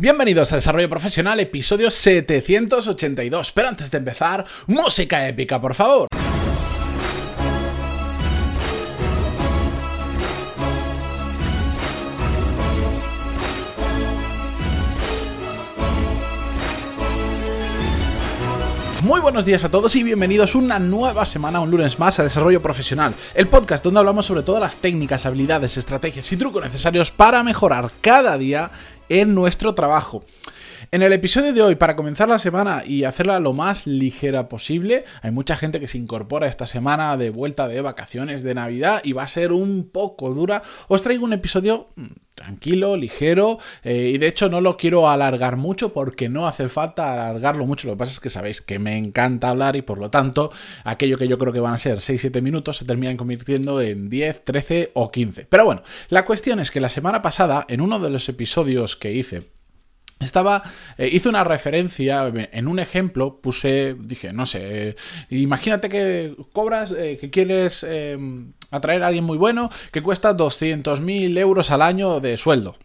Bienvenidos a Desarrollo Profesional, episodio 782. Pero antes de empezar, música épica, por favor. Muy buenos días a todos y bienvenidos una nueva semana, un lunes más a Desarrollo Profesional, el podcast donde hablamos sobre todas las técnicas, habilidades, estrategias y trucos necesarios para mejorar cada día en nuestro trabajo. En el episodio de hoy, para comenzar la semana y hacerla lo más ligera posible, hay mucha gente que se incorpora esta semana de vuelta de vacaciones de Navidad y va a ser un poco dura. Os traigo un episodio mm, tranquilo, ligero eh, y de hecho no lo quiero alargar mucho porque no hace falta alargarlo mucho. Lo que pasa es que sabéis que me encanta hablar y por lo tanto aquello que yo creo que van a ser 6-7 minutos se terminan convirtiendo en 10, 13 o 15. Pero bueno, la cuestión es que la semana pasada en uno de los episodios que hice estaba, eh, hice una referencia, en un ejemplo puse, dije, no sé, eh, imagínate que cobras, eh, que quieres atraer a alguien muy bueno, que cuesta 200.000 euros al año de sueldo.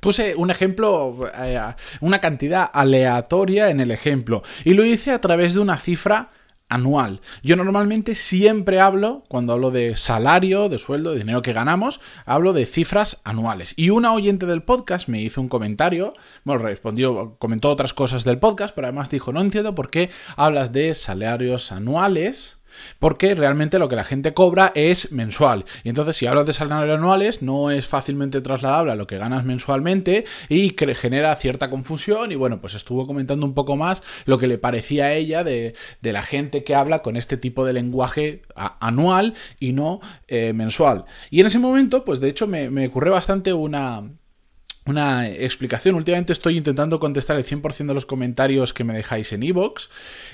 Puse un ejemplo, una cantidad aleatoria en el ejemplo, y lo hice a través de una cifra anual. Yo normalmente siempre hablo, cuando hablo de salario, de sueldo, de dinero que ganamos, hablo de cifras anuales. Y una oyente del podcast me hizo un comentario, bueno, respondió, comentó otras cosas del podcast, pero además dijo, no entiendo por qué hablas de salarios anuales porque realmente lo que la gente cobra es mensual. Y entonces, si hablas de salarios anuales, no es fácilmente trasladable a lo que ganas mensualmente y genera cierta confusión. Y bueno, pues estuvo comentando un poco más lo que le parecía a ella de, la gente que habla con este tipo de lenguaje anual y no eh, mensual. Y en ese momento, pues de hecho, me, me ocurrió bastante una una explicación. Últimamente estoy intentando contestar el 100% de los comentarios que me dejáis en iVoox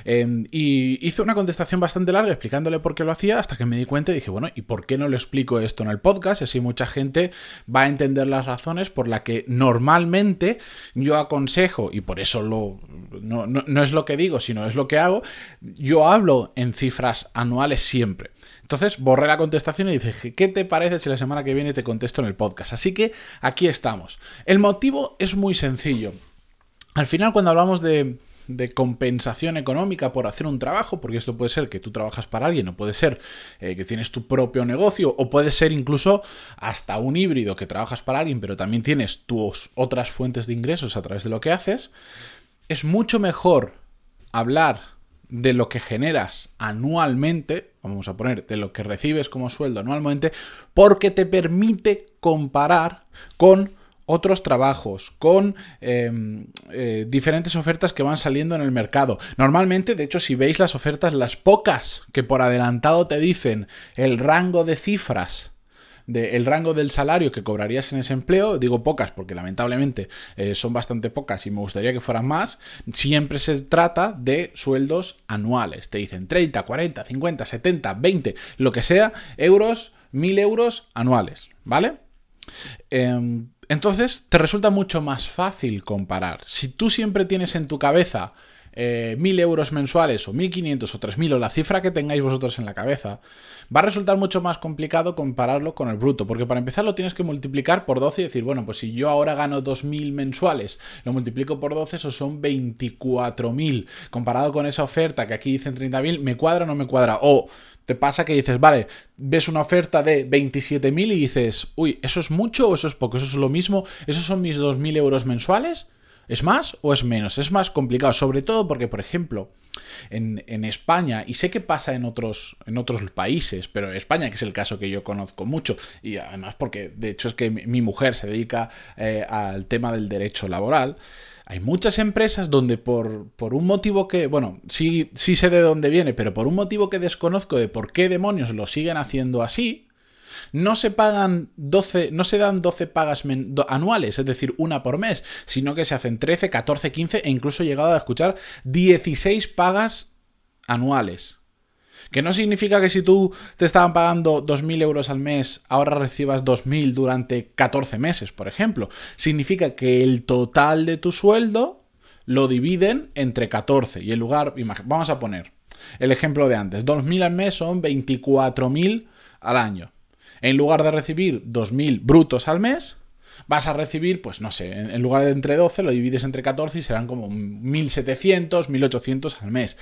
em, y hice una contestación bastante larga explicándole por qué lo hacía hasta que me di cuenta y dije, bueno, ¿y por qué no lo explico esto en el podcast? Así mucha gente va a entender las razones por las que normalmente yo aconsejo, y por eso lo, no, no es lo que digo, sino es lo que hago, yo hablo en cifras anuales siempre. Entonces borré la contestación y dije, ¿qué te parece si la semana que viene te contesto en el podcast? Así que aquí estamos. El motivo es muy sencillo. Al final cuando hablamos de, compensación económica por hacer un trabajo, porque esto puede ser que tú trabajas para alguien, o puede ser eh, que tienes tu propio negocio, o puede ser incluso hasta un híbrido que trabajas para alguien, pero también tienes tus otras fuentes de ingresos a través de lo que haces, es mucho mejor hablar de lo que generas anualmente, vamos a poner, de lo que recibes como sueldo anualmente, porque te permite comparar con otros trabajos, con em, eh, diferentes ofertas que van saliendo en el mercado. Normalmente, de hecho, si veis las ofertas, las pocas que por adelantado te dicen el rango de cifras el rango del salario que cobrarías en ese empleo, digo pocas porque lamentablemente eh, son bastante pocas y me gustaría que fueran más, siempre se trata de sueldos anuales. Te dicen 30, 40, 50, 70, 20, lo que sea, euros, 1000 euros anuales, ¿vale? Em, entonces te resulta mucho más fácil comparar. Si tú siempre tienes en tu cabeza eh, 1000 euros mensuales o 1500 o 3000 o la cifra que tengáis vosotros en la cabeza, va a resultar mucho más complicado compararlo con el bruto, porque para empezar lo tienes que multiplicar por 12 y decir, bueno, pues si yo ahora gano 2000 mensuales, lo multiplico por 12, eso son 24.000. Comparado con esa oferta que aquí dicen 30.000, ¿me cuadra o no me cuadra? O te pasa que dices, vale, ves una oferta de 27.000 y dices, uy, ¿eso es mucho o eso es poco? ¿Eso es lo mismo? ¿Esos son mis 2.000 euros mensuales? ¿Es más o es menos? Es más complicado, sobre todo porque, por ejemplo, en, España, y sé que pasa en otros, en otros países, pero en España, que es el caso que yo conozco mucho, y además porque de hecho es que mi, mujer se dedica eh, al tema del derecho laboral, hay muchas empresas donde por, por, un motivo que, bueno, sí, sí sé de dónde viene, pero por un motivo que desconozco de por qué demonios lo siguen haciendo así, no se pagan 12, no se dan 12 pagas anuales, es decir, una por mes, sino que se hacen 13, 14, 15 e incluso he llegado a escuchar 16 pagas anuales. Que no significa que si tú te estaban pagando 2.000 euros al mes, ahora recibas 2.000 durante 14 meses, por ejemplo. Significa que el total de tu sueldo lo dividen entre 14 y en lugar, vamos a poner el ejemplo de antes, 2.000 al mes son 24.000 al año. En lugar de recibir 2.000 brutos al mes, vas a recibir, pues no sé, en lugar de entre 12, lo divides entre 14 y serán como 1.700, 1.800 al mes.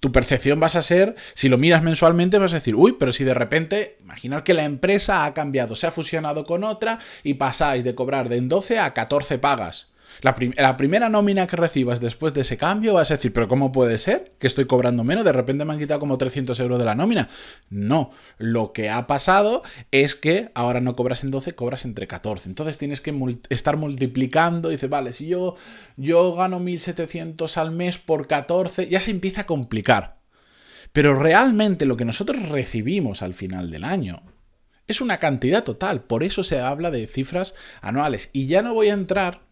Tu percepción vas a ser, si lo miras mensualmente, vas a decir, uy, pero si de repente, imaginar que la empresa ha cambiado, se ha fusionado con otra y pasáis de cobrar de en 12 a 14 pagas. La, primera nómina que recibas después de ese cambio vas a decir, pero ¿cómo puede ser que estoy cobrando menos? De repente me han quitado como 300 euros de la nómina. No, lo que ha pasado es que ahora no cobras en 12, cobras entre 14. Entonces tienes que estar multiplicando. Dice, vale, si yo, yo gano 1.700 al mes por 14, ya se empieza a complicar. Pero realmente lo que nosotros recibimos al final del año es una cantidad total. Por eso se habla de cifras anuales. Y ya no voy a entrar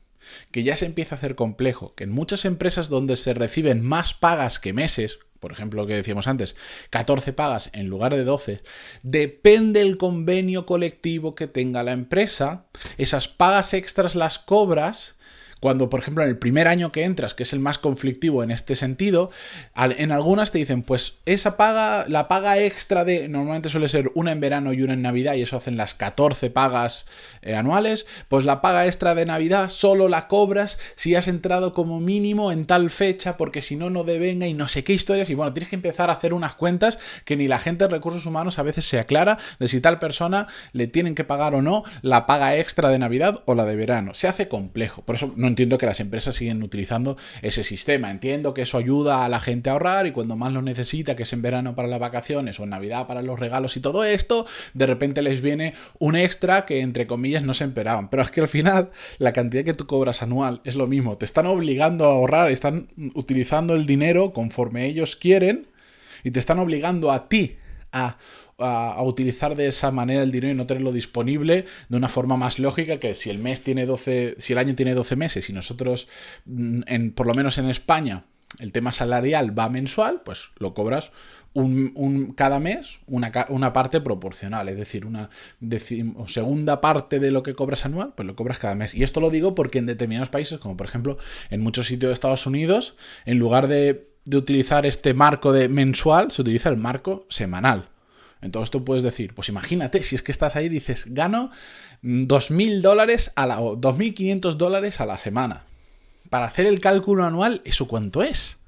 que ya se empieza a hacer complejo, que en muchas empresas donde se reciben más pagas que meses, por ejemplo, lo que decíamos antes, 14 pagas en lugar de 12, depende el convenio colectivo que tenga la empresa, esas pagas extras las cobras cuando, por ejemplo, en el primer año que entras, que es el más conflictivo en este sentido, en algunas te dicen, pues esa paga, la paga extra de, normalmente suele ser una en verano y una en Navidad, y eso hacen las 14 pagas eh, anuales, pues la paga extra de Navidad solo la cobras si has entrado como mínimo en tal fecha, porque si no, no devenga y no sé qué historias, y bueno, tienes que empezar a hacer unas cuentas que ni la gente de recursos humanos a veces se aclara de si tal persona le tienen que pagar o no la paga extra de Navidad o la de verano. Se hace complejo, por eso no entiendo que las empresas siguen utilizando ese sistema. Entiendo que eso ayuda a la gente a ahorrar y cuando más lo necesita, que es en verano para las vacaciones o en Navidad para los regalos y todo esto, de repente les viene un extra que entre comillas no se esperaban. Pero es que al final la cantidad que tú cobras anual es lo mismo. Te están obligando a ahorrar, están utilizando el dinero conforme ellos quieren y te están obligando a ti a a, utilizar de esa manera el dinero y no tenerlo disponible de una forma más lógica que si el mes tiene 12, si el año tiene 12 meses y nosotros, mm, en, por lo menos en España, el tema salarial va mensual, pues lo cobras un, cada mes una, una, parte proporcional, es decir, una segunda parte de lo que cobras anual, pues lo cobras cada mes. Y esto lo digo porque en determinados países, como por ejemplo en muchos sitios de Estados Unidos, en lugar de, de utilizar este marco de mensual, se utiliza el marco semanal. Entonces tú puedes decir, pues imagínate, si es que estás ahí dices, gano 2.000 dólares a la, 2.500 dólares a la semana. Para hacer el cálculo anual, ¿eso cuánto es?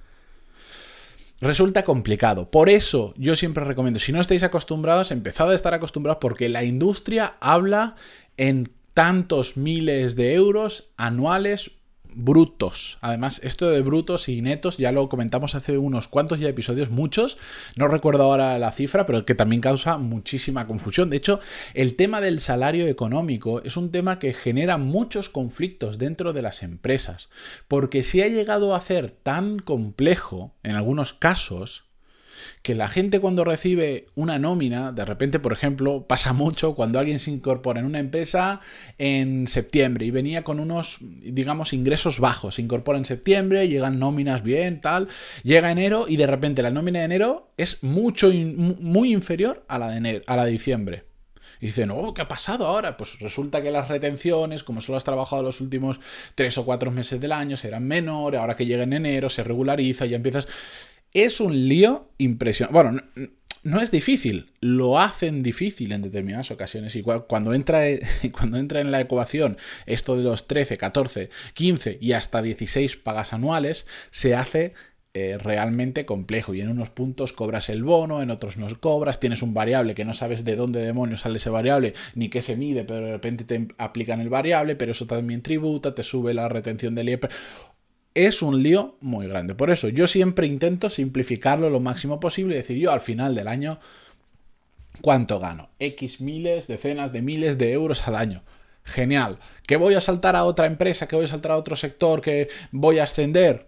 Resulta complicado. Por eso yo siempre recomiendo, si no estáis acostumbrados, empezad a estar acostumbrados porque la industria habla en tantos miles de euros anuales brutos. Además, esto de brutos y netos ya lo comentamos hace unos cuantos ya episodios, muchos. No recuerdo ahora la cifra, pero que también causa muchísima confusión. De hecho, el tema del salario económico es un tema que genera muchos conflictos dentro de las empresas, porque si ha llegado a ser tan complejo en algunos casos que la gente cuando recibe una nómina, de repente, por ejemplo, pasa mucho cuando alguien se incorpora en una empresa en septiembre y venía con unos, digamos, ingresos bajos, se incorpora en septiembre, llegan nóminas bien, tal, llega enero y de repente la nómina de enero es mucho, muy inferior a la de, enero, a la de diciembre. Y dicen, oh, ¿qué ha pasado ahora? Pues resulta que las retenciones, como solo has trabajado los últimos tres o cuatro meses del año, serán menores, ahora que llega en enero se regulariza ya empiezas... Es un lío impresionante. Bueno, no, es difícil, lo hacen difícil en determinadas ocasiones. Y cuando entra, cuando entra en la ecuación esto de los 13, 14, 15 y hasta 16 pagas anuales, se hace eh, realmente complejo. Y en unos puntos cobras el bono, en otros no cobras, tienes un variable que no sabes de dónde demonios sale ese variable, ni qué se mide, pero de repente te aplican el variable, pero eso también tributa, te sube la retención del IEP es un lío muy grande. Por eso yo siempre intento simplificarlo lo máximo posible y decir yo al final del año cuánto gano. X miles, decenas de miles de euros al año. Genial. ¿Que voy a saltar a otra empresa? ¿Que voy a saltar a otro sector? ¿Que voy a ascender?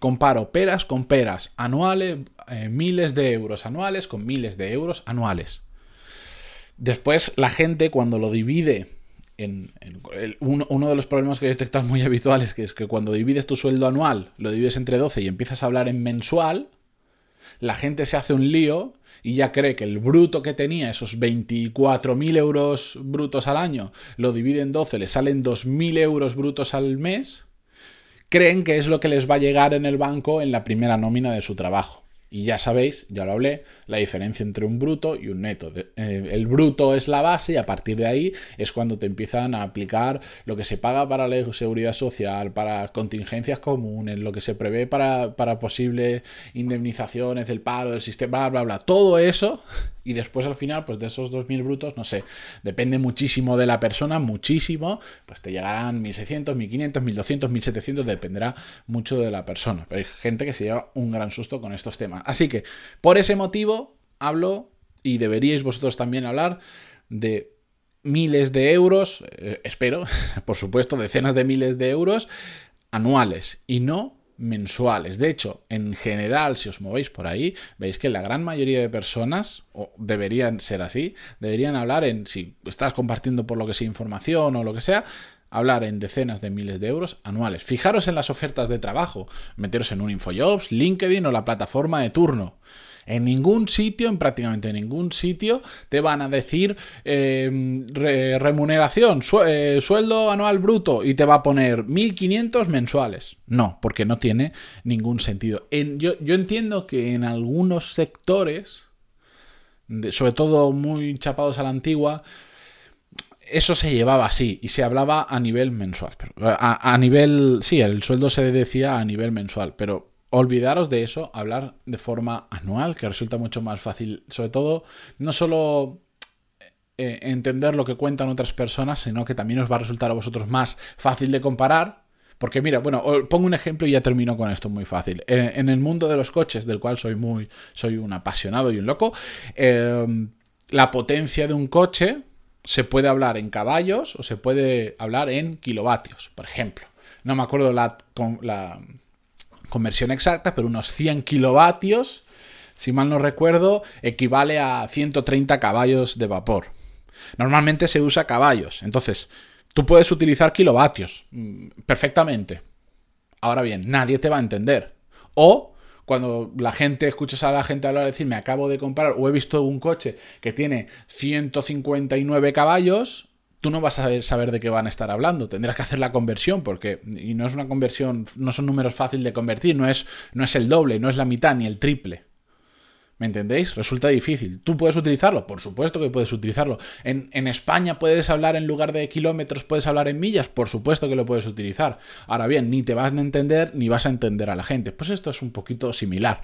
Comparo peras con peras. Anuales, eh, miles de euros anuales con miles de euros anuales. Después la gente cuando lo divide uno, de los problemas que he detectado muy habituales que es que cuando divides tu sueldo anual, lo divides entre 12 y empiezas a hablar en mensual, la gente se hace un lío y ya cree que el bruto que tenía, esos 24.000 euros brutos al año, lo divide en 12, le salen 2.000 euros brutos al mes, creen que es lo que les va a llegar en el banco en la primera nómina de su trabajo. Y ya sabéis, ya lo hablé, la diferencia entre un bruto y un neto. Eh, el bruto es la base y a partir de ahí es cuando te empiezan a aplicar lo que se paga para la seguridad social, para contingencias comunes, lo que se prevé para, para posibles indemnizaciones del paro, del sistema, bla, bla, bla. Todo eso y después al final, pues de esos 2.000 brutos, no sé, depende muchísimo de la persona, muchísimo, pues te llegarán 1.600, 1.500, 1.200, 1.700, dependerá mucho de la persona. Pero hay gente que se lleva un gran susto con estos temas. Así que, por ese motivo, hablo, y deberíais vosotros también hablar, de miles de euros, eh, espero, por supuesto, decenas de miles de euros anuales y no mensuales. De hecho, en general, si os movéis por ahí, veis que la gran mayoría de personas, o deberían ser así, deberían hablar en, si estás compartiendo por lo que sea información o lo que sea, hablar en decenas de miles de euros anuales. Fijaros en las ofertas de trabajo, meteros en un InfoJobs, LinkedIn o la plataforma de turno. En ningún sitio, en prácticamente ningún sitio, te van a decir em, remuneración, eh, sueldo anual bruto y te va a poner 1.500 mensuales. No, porque no tiene ningún sentido. yo, entiendo que en algunos sectores, sobre todo muy chapados a la antigua, eso se llevaba así y se hablaba a nivel mensual. a, nivel, sí, el sueldo se decía a nivel mensual, pero olvidaros de eso, hablar de forma anual, que resulta mucho más fácil, sobre todo, no solo eh, entender lo que cuentan otras personas, sino que también os va a resultar a vosotros más fácil de comparar. Porque mira, bueno, pongo un ejemplo y ya termino con esto muy fácil. Eh, en el mundo de los coches, del cual soy muy, soy un apasionado y un loco, eh, la potencia de un coche se puede hablar en caballos o se puede hablar en kilovatios, por ejemplo. No me acuerdo la, conversión exacta, pero unos 100 kilovatios, si mal no recuerdo, equivale a 130 caballos de vapor. Normalmente se usa caballos, entonces tú puedes utilizar kilovatios mm, perfectamente. Ahora bien, nadie te va a entender. O cuando la gente, escuchas a la gente hablar, decir, me acabo de comprar o he visto un coche que tiene 159 caballos, tú no vas a saber, de qué van a estar hablando. Tendrás que hacer la conversión porque, y no es una conversión, no son números fáciles de convertir, no es, no es el doble, no es la mitad ni el triple. ¿Me entendéis? Resulta difícil. ¿Tú puedes utilizarlo? Por supuesto que puedes utilizarlo. En, en, España puedes hablar en lugar de kilómetros, puedes hablar en millas. Por supuesto que lo puedes utilizar. Ahora bien, ni te vas a entender ni vas a entender a la gente. Pues esto es un poquito similar.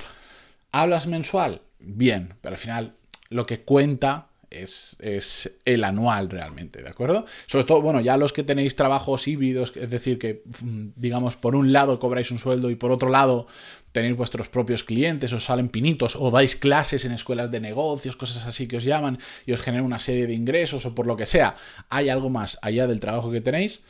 ¿Hablas mensual? Bien, pero al final lo que cuenta es, el anual realmente, ¿de acuerdo? Sobre todo, bueno, ya los que tenéis trabajos híbridos, es decir, que mm, digamos por un lado cobráis un sueldo y por otro lado tenéis vuestros propios clientes, os salen pinitos, o dais clases en escuelas de negocios, cosas así que os llaman y os generan una serie de ingresos o por lo que sea, hay algo más allá del trabajo que tenéis,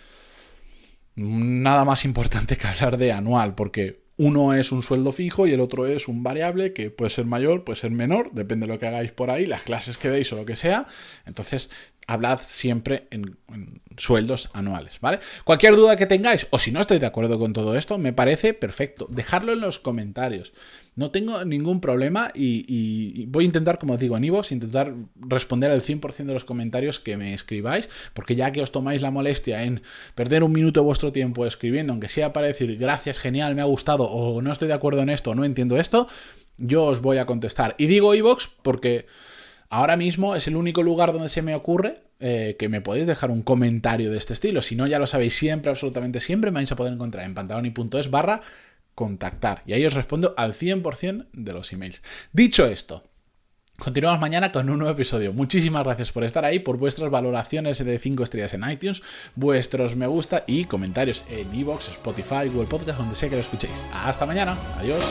nada más importante que hablar de anual, porque uno es un sueldo fijo y el otro es un variable que puede ser mayor, puede ser menor, depende de lo que hagáis por ahí, las clases que deis o lo que sea. Entonces, hablad siempre en, sueldos anuales, ¿vale? Cualquier duda que tengáis, o si no estáis de acuerdo con todo esto, me parece perfecto. Dejadlo en los comentarios. No tengo ningún problema y, voy a intentar, como digo, en Ivox, intentar responder al 100% de los comentarios que me escribáis, porque ya que os tomáis la molestia en perder un minuto de vuestro tiempo escribiendo, aunque sea para decir gracias, genial, me ha gustado, o no estoy de acuerdo en esto, o no entiendo esto, yo os voy a contestar. Y digo Ivox porque ahora mismo es el único lugar donde se me ocurre eh, que me podéis dejar un comentario de este estilo. Si no, ya lo sabéis siempre, absolutamente siempre, me vais a poder encontrar en pantaloni.es barra contactar. Y ahí os respondo al 100% de los emails. Dicho esto, Continuamos mañana con un nuevo episodio. Muchísimas gracias por estar ahí, por vuestras valoraciones de 5 estrellas en iTunes, vuestros me gusta y comentarios en Evox, Spotify, Google Podcast, donde sea que lo escuchéis. Hasta mañana. Adiós.